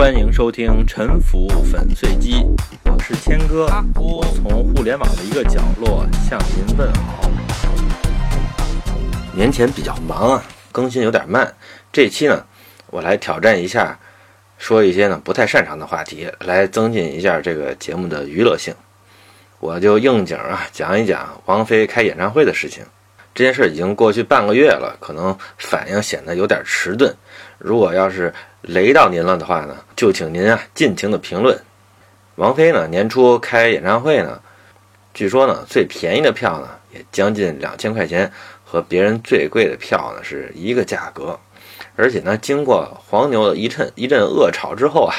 欢迎收听《沉浮粉碎机》，我是谦哥，我从互联网的一个角落向您问好。年前比较忙啊，更新有点慢。这期呢，我来挑战一下，说一些呢不太擅长的话题，来增进一下这个节目的娱乐性。我就应景啊，讲一讲王菲开演唱会的事情。这件事已经过去半个月了，可能反应显得有点迟钝。如果要是雷到您了的话呢，就请您啊尽情的评论。王菲呢年初开演唱会呢，据说呢最便宜的票呢也将近两千块钱，和别人最贵的票呢是一个价格。而且呢经过黄牛的一阵一阵恶炒之后啊，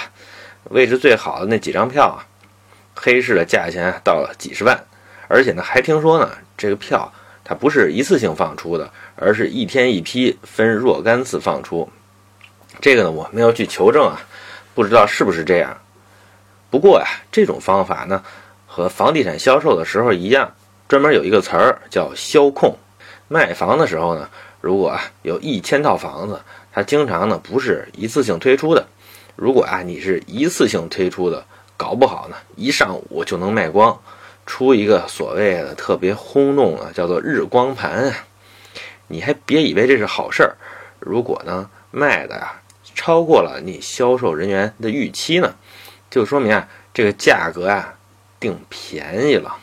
位置最好的那几张票啊，黑市的价钱到了几十万。而且呢还听说呢这个票。它不是一次性放出的，而是一天一批，分若干次放出。这个呢，我没有去求证啊，不知道是不是这样。不过呀，这种方法呢，和房地产销售的时候一样，专门有一个词儿叫销控。卖房的时候呢，如果啊有一千套房子，它经常呢不是一次性推出的。如果啊你是一次性推出的，搞不好呢一上午就能卖光。出一个所谓的特别轰动啊，叫做日光盘啊，你还别以为这是好事儿。如果呢卖的呀超过了你销售人员的预期呢，就说明啊这个价格啊定便宜了。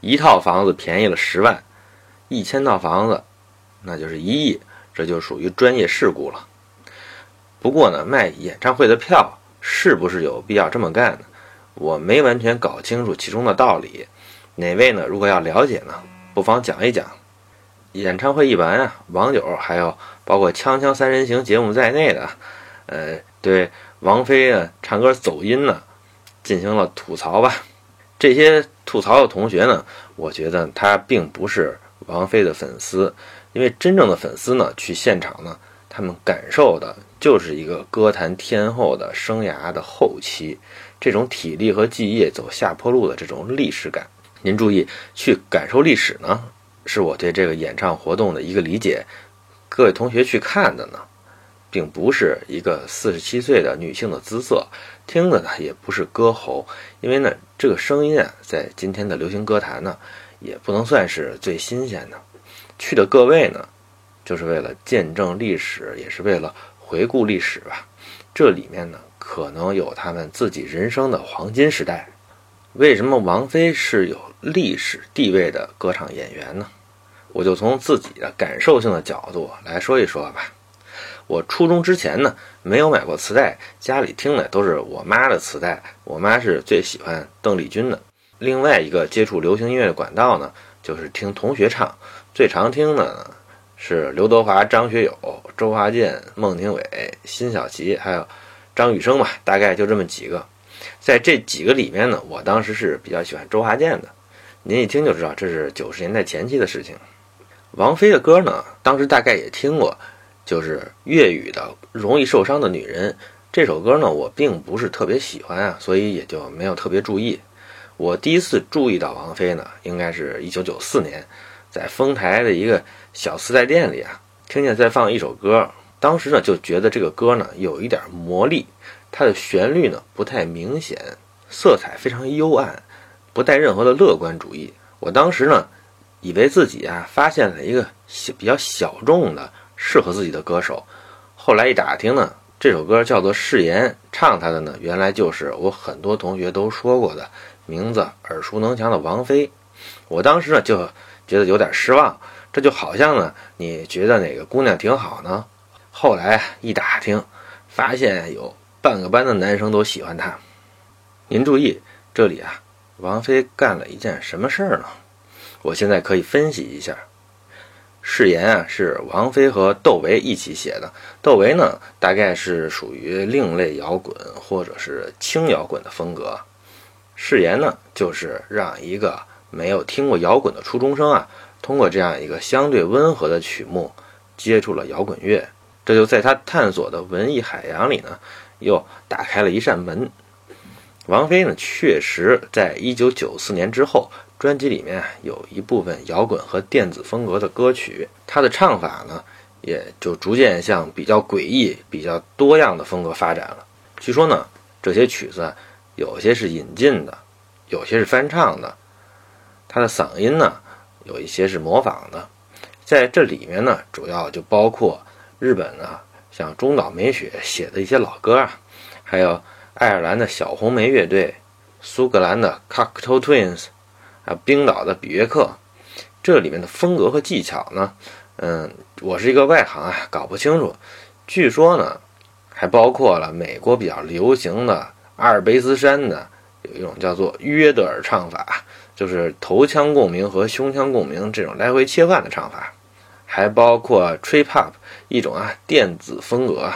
一套房子便宜了十万，一千套房子那就是一亿，这就属于专业事故了。不过呢，卖演唱会的票是不是有必要这么干呢？我没完全搞清楚其中的道理。哪位呢？如果要了解呢，不妨讲一讲。演唱会一完啊，网友还有包括《锵锵三人行》节目在内的，呃，对王菲啊唱歌走音呢，进行了吐槽吧。这些吐槽的同学呢，我觉得他并不是王菲的粉丝，因为真正的粉丝呢，去现场呢，他们感受的就是一个歌坛天后的生涯的后期，这种体力和记忆走下坡路的这种历史感。您注意，去感受历史呢，是我对这个演唱活动的一个理解。各位同学去看的呢，并不是一个四十七岁的女性的姿色，听的呢也不是歌喉，因为呢这个声音啊，在今天的流行歌坛呢，也不能算是最新鲜的。去的各位呢，就是为了见证历史，也是为了回顾历史吧。这里面呢，可能有他们自己人生的黄金时代。为什么王菲是有历史地位的歌唱演员呢？我就从自己的感受性的角度来说一说吧。我初中之前呢，没有买过磁带，家里听的都是我妈的磁带。我妈是最喜欢邓丽君的。另外一个接触流行音乐的管道呢，就是听同学唱。最常听的呢是刘德华、张学友、周华健、孟庭苇、辛晓琪，还有张雨生吧，大概就这么几个。在这几个里面呢，我当时是比较喜欢周华健的。您一听就知道这是九十年代前期的事情。王菲的歌呢，当时大概也听过，就是粤语的《容易受伤的女人》这首歌呢，我并不是特别喜欢啊，所以也就没有特别注意。我第一次注意到王菲呢，应该是一九九四年，在丰台的一个小磁带店里啊，听见在放一首歌，当时呢就觉得这个歌呢有一点魔力。它的旋律呢不太明显，色彩非常幽暗，不带任何的乐观主义。我当时呢，以为自己啊发现了一个小比较小众的适合自己的歌手。后来一打听呢，这首歌叫做《誓言》，唱它的呢原来就是我很多同学都说过的名字耳熟能详的王菲。我当时呢就觉得有点失望，这就好像呢你觉得哪个姑娘挺好呢？后来一打听，发现有。半个班的男生都喜欢她。您注意，这里啊，王菲干了一件什么事儿呢？我现在可以分析一下。《誓言》啊，是王菲和窦唯一起写的。窦唯呢，大概是属于另类摇滚或者是轻摇滚的风格。《誓言》呢，就是让一个没有听过摇滚的初中生啊，通过这样一个相对温和的曲目，接触了摇滚乐。这就在他探索的文艺海洋里呢。又打开了一扇门。王菲呢，确实在一九九四年之后，专辑里面有一部分摇滚和电子风格的歌曲，她的唱法呢，也就逐渐向比较诡异、比较多样的风格发展了。据说呢，这些曲子有些是引进的，有些是翻唱的。她的嗓音呢，有一些是模仿的。在这里面呢，主要就包括日本啊，像中岛美雪写的一些老歌啊，还有爱尔兰的小红莓乐队、苏格兰的 Cocteau Twins，还有冰岛的比约克。这里面的风格和技巧呢，嗯，我是一个外行啊，搞不清楚。据说呢，还包括了美国比较流行的阿尔卑斯山的有一种叫做约德尔唱法。就是头腔共鸣和胸腔共鸣这种来回切换的唱法，还包括 trip hop 一种啊电子风格。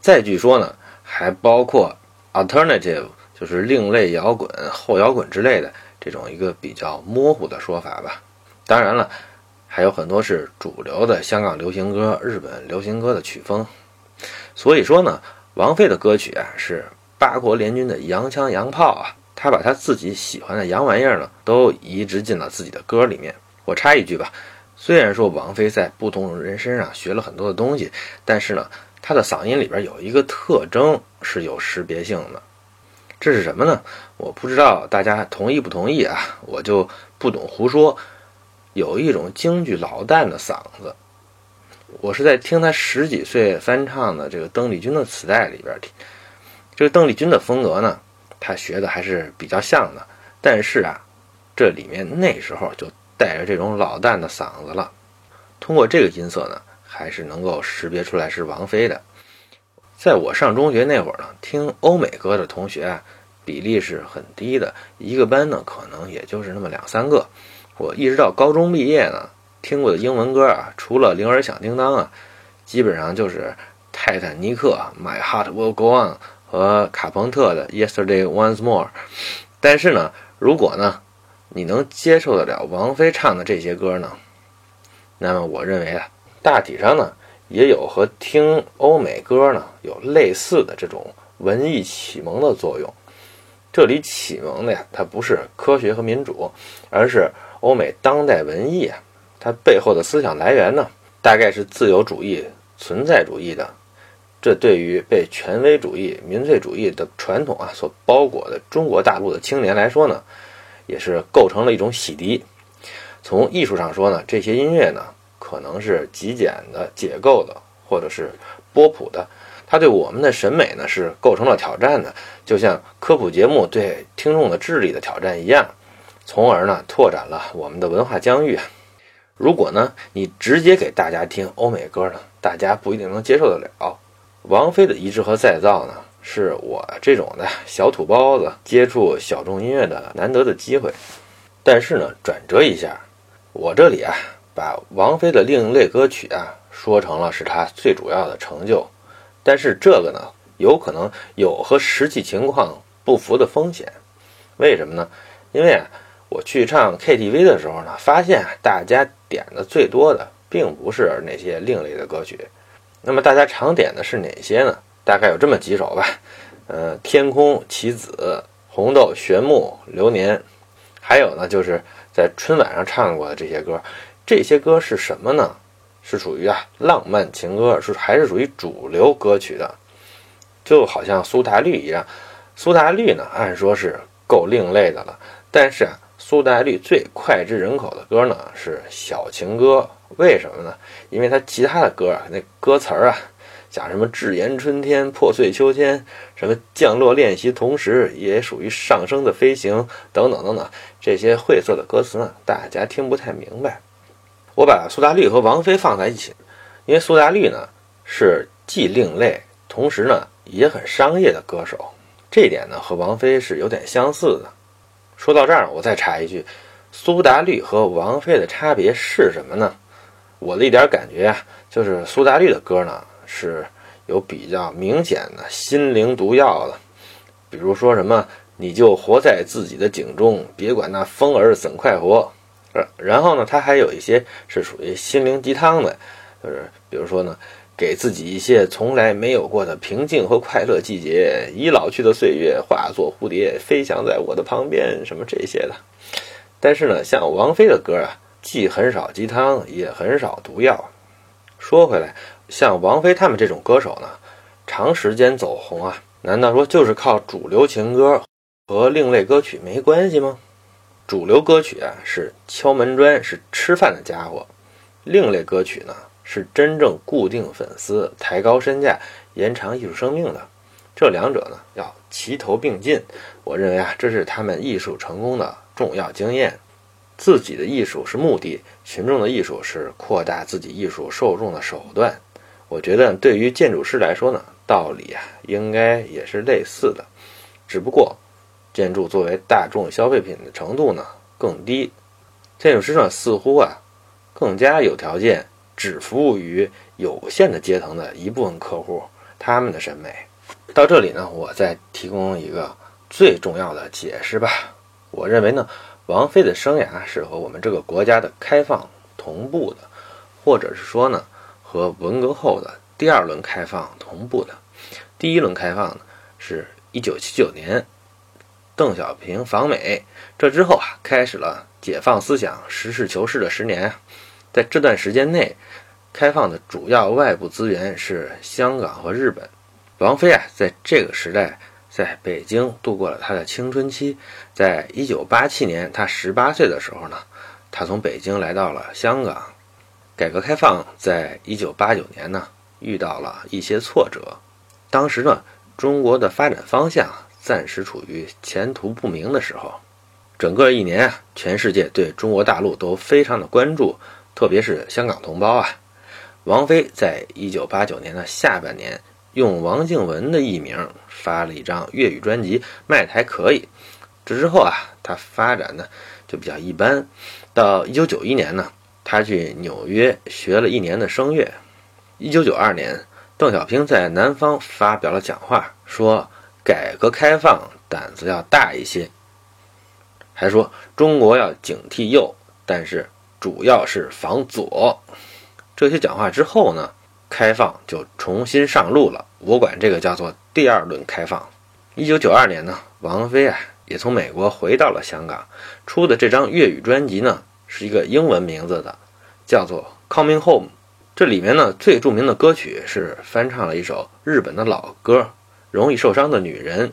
再据说呢，还包括 alternative，就是另类摇滚、后摇滚之类的这种一个比较模糊的说法吧。当然了，还有很多是主流的香港流行歌、日本流行歌的曲风。所以说呢，王菲的歌曲啊是八国联军的洋枪洋炮啊。他把他自己喜欢的洋玩意儿呢，都移植进了自己的歌里面。我插一句吧，虽然说王菲在不同人身上学了很多的东西，但是呢，她的嗓音里边有一个特征是有识别性的。这是什么呢？我不知道大家同意不同意啊？我就不懂胡说。有一种京剧老旦的嗓子，我是在听他十几岁翻唱的这个邓丽君的磁带里边听。这个邓丽君的风格呢？他学的还是比较像的，但是啊，这里面那时候就带着这种老旦的嗓子了。通过这个音色呢，还是能够识别出来是王菲的。在我上中学那会儿呢，听欧美歌的同学啊，比例是很低的，一个班呢可能也就是那么两三个。我一直到高中毕业呢，听过的英文歌啊，除了《铃儿响叮当》啊，基本上就是《泰坦尼克》《My Heart Will Go On》。和卡朋特的《Yesterday Once More》，但是呢，如果呢，你能接受得了王菲唱的这些歌呢，那么我认为啊，大体上呢，也有和听欧美歌呢有类似的这种文艺启蒙的作用。这里启蒙的呀，它不是科学和民主，而是欧美当代文艺啊，它背后的思想来源呢，大概是自由主义、存在主义的。这对于被权威主义、民粹主义的传统啊所包裹的中国大陆的青年来说呢，也是构成了一种洗涤。从艺术上说呢，这些音乐呢可能是极简的、解构的，或者是波普的，它对我们的审美呢是构成了挑战的，就像科普节目对听众的智力的挑战一样，从而呢拓展了我们的文化疆域。如果呢你直接给大家听欧美歌呢，大家不一定能接受得了。王菲的移植和再造呢，是我这种的小土包子接触小众音乐的难得的机会。但是呢，转折一下，我这里啊，把王菲的另类歌曲啊说成了是她最主要的成就。但是这个呢，有可能有和实际情况不符的风险。为什么呢？因为啊，我去唱 KTV 的时候呢，发现大家点的最多的并不是那些另类的歌曲。那么大家常点的是哪些呢？大概有这么几首吧，呃，天空、棋子、红豆、玄木、流年，还有呢，就是在春晚上唱过的这些歌。这些歌是什么呢？是属于啊浪漫情歌，是还是属于主流歌曲的？就好像苏打绿一样，苏打绿呢，按说是够另类的了，但是啊，苏打绿最脍炙人口的歌呢是小情歌。为什么呢？因为他其他的歌啊，那歌词儿啊，讲什么炙炎春天、破碎秋天，什么降落练习，同时也属于上升的飞行等等等等，这些晦涩的歌词呢，大家听不太明白。我把苏打绿和王菲放在一起，因为苏打绿呢是既另类，同时呢也很商业的歌手，这点呢和王菲是有点相似的。说到这儿，我再插一句，苏打绿和王菲的差别是什么呢？我的一点感觉啊，就是苏打绿的歌呢是有比较明显的心灵毒药的，比如说什么你就活在自己的井中，别管那风儿怎快活。呃，然后呢，它还有一些是属于心灵鸡汤的，就是比如说呢，给自己一些从来没有过的平静和快乐季节，已老去的岁月化作蝴蝶飞翔在我的旁边，什么这些的。但是呢，像王菲的歌啊。既很少鸡汤，也很少毒药。说回来，像王菲他们这种歌手呢，长时间走红啊，难道说就是靠主流情歌和另类歌曲没关系吗？主流歌曲啊是敲门砖，是吃饭的家伙；另类歌曲呢是真正固定粉丝、抬高身价、延长艺术生命的。这两者呢要齐头并进。我认为啊，这是他们艺术成功的重要经验。自己的艺术是目的，群众的艺术是扩大自己艺术受众的手段。我觉得对于建筑师来说呢，道理啊应该也是类似的，只不过建筑作为大众消费品的程度呢更低。建筑师呢似乎啊更加有条件只服务于有限的阶层的一部分客户，他们的审美。到这里呢，我再提供一个最重要的解释吧。我认为呢。王菲的生涯是和我们这个国家的开放同步的，或者是说呢，和文革后的第二轮开放同步的。第一轮开放呢，是一九七九年，邓小平访美，这之后啊，开始了解放思想、实事求是的十年。在这段时间内，开放的主要外部资源是香港和日本。王菲啊，在这个时代。在北京度过了他的青春期，在一九八七年，他十八岁的时候呢，他从北京来到了香港。改革开放在一九八九年呢，遇到了一些挫折。当时呢，中国的发展方向暂时处于前途不明的时候。整个一年啊，全世界对中国大陆都非常的关注，特别是香港同胞啊。王菲在一九八九年的下半年。用王静文的艺名发了一张粤语专辑，卖的还可以。这之后啊，他发展呢就比较一般。到一九九一年呢，他去纽约学了一年的声乐。一九九二年，邓小平在南方发表了讲话，说改革开放胆子要大一些，还说中国要警惕右，但是主要是防左。这些讲话之后呢？开放就重新上路了，我管这个叫做第二轮开放。一九九二年呢，王菲啊也从美国回到了香港，出的这张粤语专辑呢是一个英文名字的，叫做《Coming Home》。这里面呢最著名的歌曲是翻唱了一首日本的老歌《容易受伤的女人》。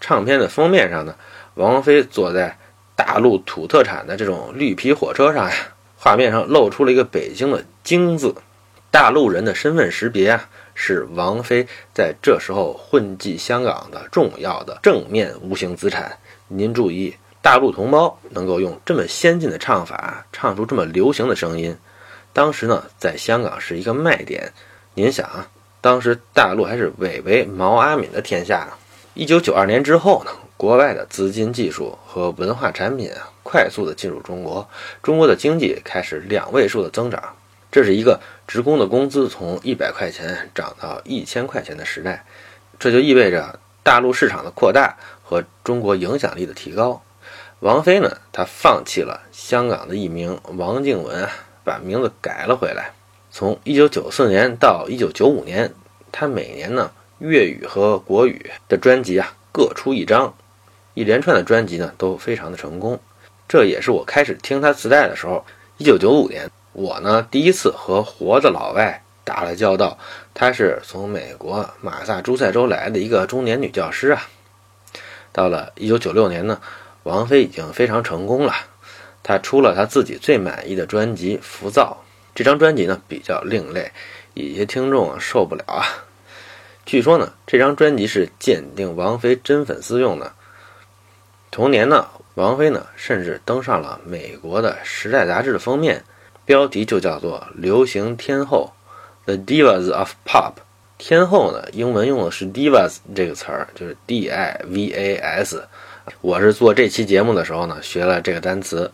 唱片的封面上呢，王菲坐在大陆土特产的这种绿皮火车上呀，画面上露出了一个北京的“京”字。大陆人的身份识别啊，是王菲在这时候混迹香港的重要的正面无形资产。您注意，大陆同胞能够用这么先进的唱法唱出这么流行的声音，当时呢，在香港是一个卖点。您想啊，当时大陆还是伪为毛阿敏的天下呢。一九九二年之后呢，国外的资金、技术和文化产品啊，快速的进入中国，中国的经济开始两位数的增长。这是一个职工的工资从一百块钱涨到一千块钱的时代，这就意味着大陆市场的扩大和中国影响力的提高。王菲呢，她放弃了香港的艺名王静文，把名字改了回来。从一九九四年到一九九五年，她每年呢粤语和国语的专辑啊各出一张，一连串的专辑呢都非常的成功。这也是我开始听她磁带的时候，一九九五年。我呢，第一次和活的老外打了交道。她是从美国马萨诸塞州来的一个中年女教师啊。到了1996年呢，王菲已经非常成功了。她出了她自己最满意的专辑《浮躁》。这张专辑呢比较另类，一些听众啊受不了啊。据说呢，这张专辑是鉴定王菲真粉丝用的。同年呢，王菲呢甚至登上了美国的《时代》杂志的封面。标题就叫做“流行天后 ”，The Divas of Pop。天后呢，英文用的是 Divas 这个词儿，就是 D I V A S。我是做这期节目的时候呢，学了这个单词。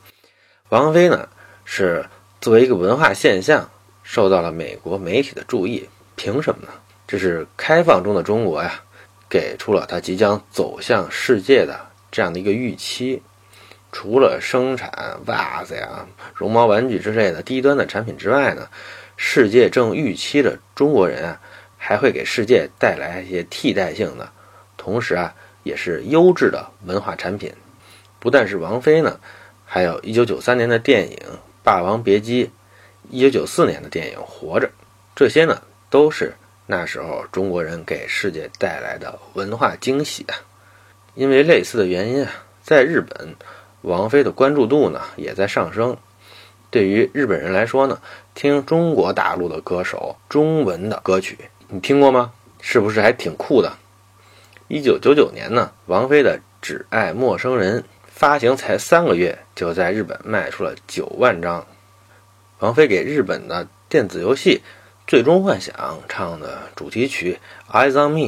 王菲呢，是作为一个文化现象，受到了美国媒体的注意。凭什么呢？这是开放中的中国呀，给出了它即将走向世界的这样的一个预期。除了生产袜子呀、绒毛玩具之类的低端的产品之外呢，世界正预期着中国人啊，还会给世界带来一些替代性的，同时啊，也是优质的文化产品。不但是王菲呢，还有一九九三年的电影《霸王别姬》，一九九四年的电影《活着》，这些呢，都是那时候中国人给世界带来的文化惊喜啊。因为类似的原因啊，在日本，王菲的关注度呢也在上升。对于日本人来说呢，听中国大陆的歌手中文的歌曲，你听过吗？是不是还挺酷的？一九九九年呢，王菲的《只爱陌生人》发行才三个月，就在日本卖出了九万张。王菲给日本的电子游戏《最终幻想》唱的主题曲《Eyes on Me》，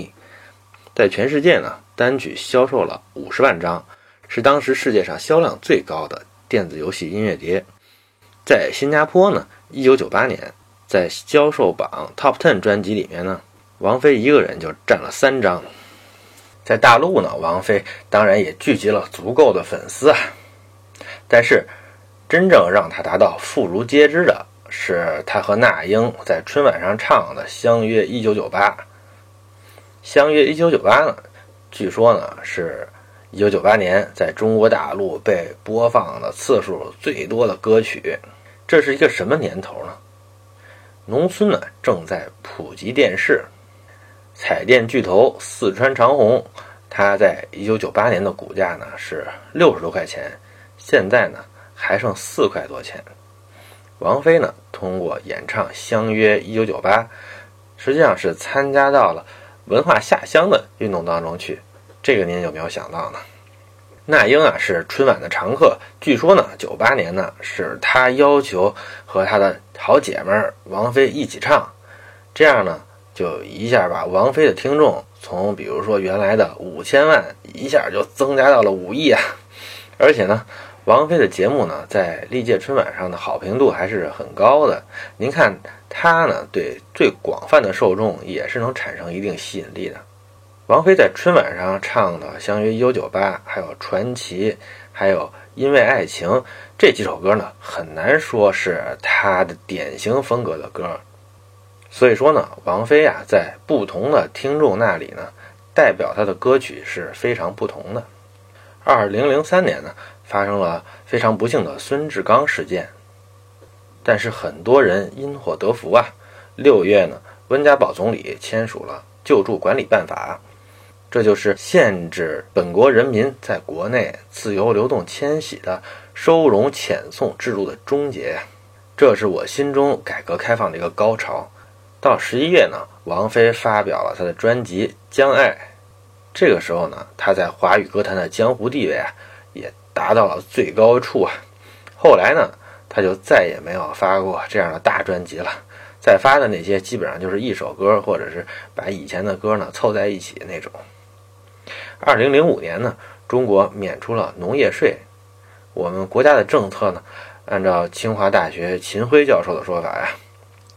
在全世界呢单曲销售了五十万张，是当时世界上销量最高的电子游戏音乐碟。在新加坡呢，一九九八年在销售榜 Top Ten 专辑里面呢，王菲一个人就占了三张。在大陆呢，王菲当然也聚集了足够的粉丝啊，但是。真正让她达到妇孺皆知的是，她和那英在春晚上唱的《相约一九九八》。《相约一九九八》呢，据说呢是一九九八年在中国大陆被播放的次数最多的歌曲。这是一个什么年头呢？农村呢正在普及电视，彩电巨头四川长虹，它在一九九八年的股价呢是六十多块钱，现在呢。还剩四块多钱。王菲呢，通过演唱《相约一九九八》，实际上是参加到了文化下乡的运动当中去。这个您有没有想到呢？那英啊是春晚的常客，据说呢，九八年呢是他要求和他的好姐们王菲一起唱，这样呢就一下把王菲的听众从比如说原来的五千万一下就增加到了五亿啊，而且呢。王菲的节目呢，在历届春晚上的好评度还是很高的。您看她呢，对最广泛的受众也是能产生一定吸引力的。王菲在春晚上唱的《相约一九九八》，还有《传奇》，还有《因为爱情》这几首歌呢，很难说是她的典型风格的歌。所以说呢，王菲啊，在不同的听众那里呢，代表她的歌曲是非常不同的。二零零三年呢。发生了非常不幸的孙志刚事件，但是很多人因祸得福啊。六月呢，温家宝总理签署了救助管理办法，这就是限制本国人民在国内自由流动迁徙的收容遣送制度的终结。这是我心中改革开放的一个高潮。到十一月呢，王菲发表了她的专辑《将爱》，这个时候呢，她在华语歌坛的江湖地位啊，也。达到了最高处啊！后来呢，他就再也没有发过这样的大专辑了。再发的那些，基本上就是一首歌，或者是把以前的歌呢凑在一起那种。二零零五年呢，中国免除了农业税。我们国家的政策呢，按照清华大学秦晖教授的说法呀，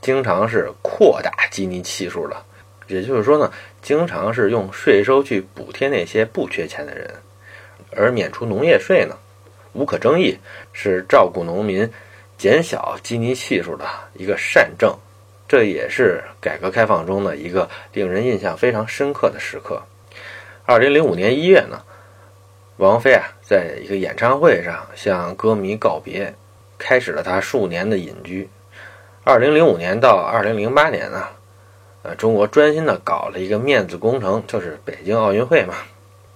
经常是扩大基尼系数的。也就是说呢，经常是用税收去补贴那些不缺钱的人。而免除农业税呢，无可争议是照顾农民、减小基尼系数的一个善政，这也是改革开放中的一个令人印象非常深刻的时刻。二零零五年一月呢，王菲啊，在一个演唱会上向歌迷告别，开始了她数年的隐居。二零零五年到二零零八年呢，呃，中国专心的搞了一个面子工程，就是北京奥运会嘛。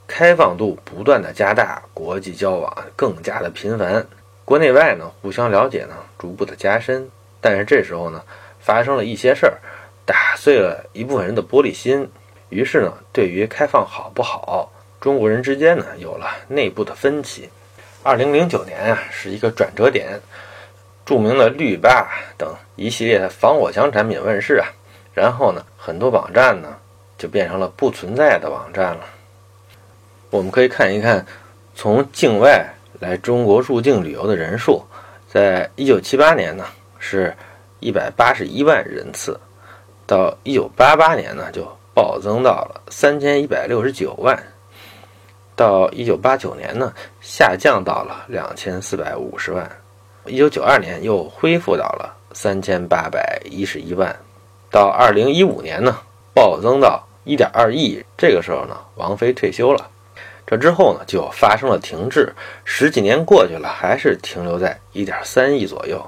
开放度不断的加大，国际交往更加的频繁，国内外呢互相了解呢逐步的加深。但是这时候呢，发生了一些事儿，打碎了一部分人的玻璃心。于是呢，对于开放好不好，中国人之间呢有了内部的分歧。二零零九年啊是一个转折点，著名的绿霸等一系列的防火墙产品问世啊，然后呢，很多网站呢就变成了不存在的网站了。我们可以看一看，从境外来中国入境旅游的人数，在一九七八年呢是一百八十一万人次，到一九八八年呢就暴增到了三千一百六十九万，到一九八九年呢下降到了两千四百五十万，一九九二年又恢复到了三千八百一十一万，到二零一五年呢暴增到一点二亿，这个时候呢王菲退休了。这之后呢，就发生了停滞。十几年过去了，还是停留在一点三亿左右。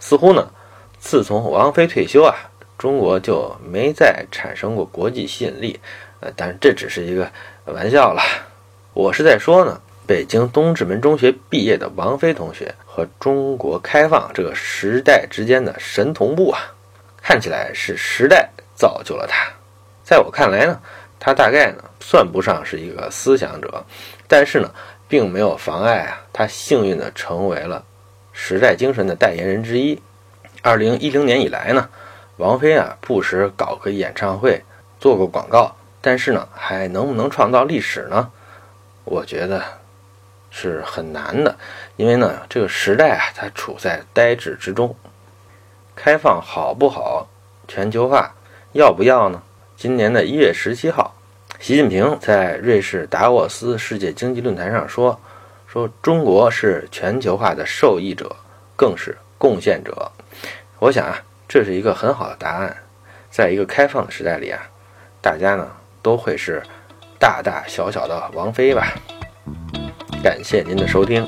似乎呢，自从王菲退休啊，中国就没再产生过国际吸引力。呃，但是这只是一个玩笑了。我是在说呢，北京东直门中学毕业的王菲同学和中国开放这个时代之间的神同步啊，看起来是时代造就了他。在我看来呢，他大概呢算不上是一个思想者，但是呢，并没有妨碍啊他幸运的成为了时代精神的代言人之一。二零一零年以来呢，王菲啊不时搞个演唱会，做个广告，但是呢，还能不能创造历史呢？我觉得是很难的，因为呢，这个时代啊，它处在呆滞之中。开放好不好？全球化要不要呢？今年的一月十七号，习近平在瑞士达沃斯世界经济论坛上说：“说中国是全球化的受益者，更是贡献者。”我想啊，这是一个很好的答案。在一个开放的时代里啊，大家呢都会是大大小小的王妃吧。感谢您的收听。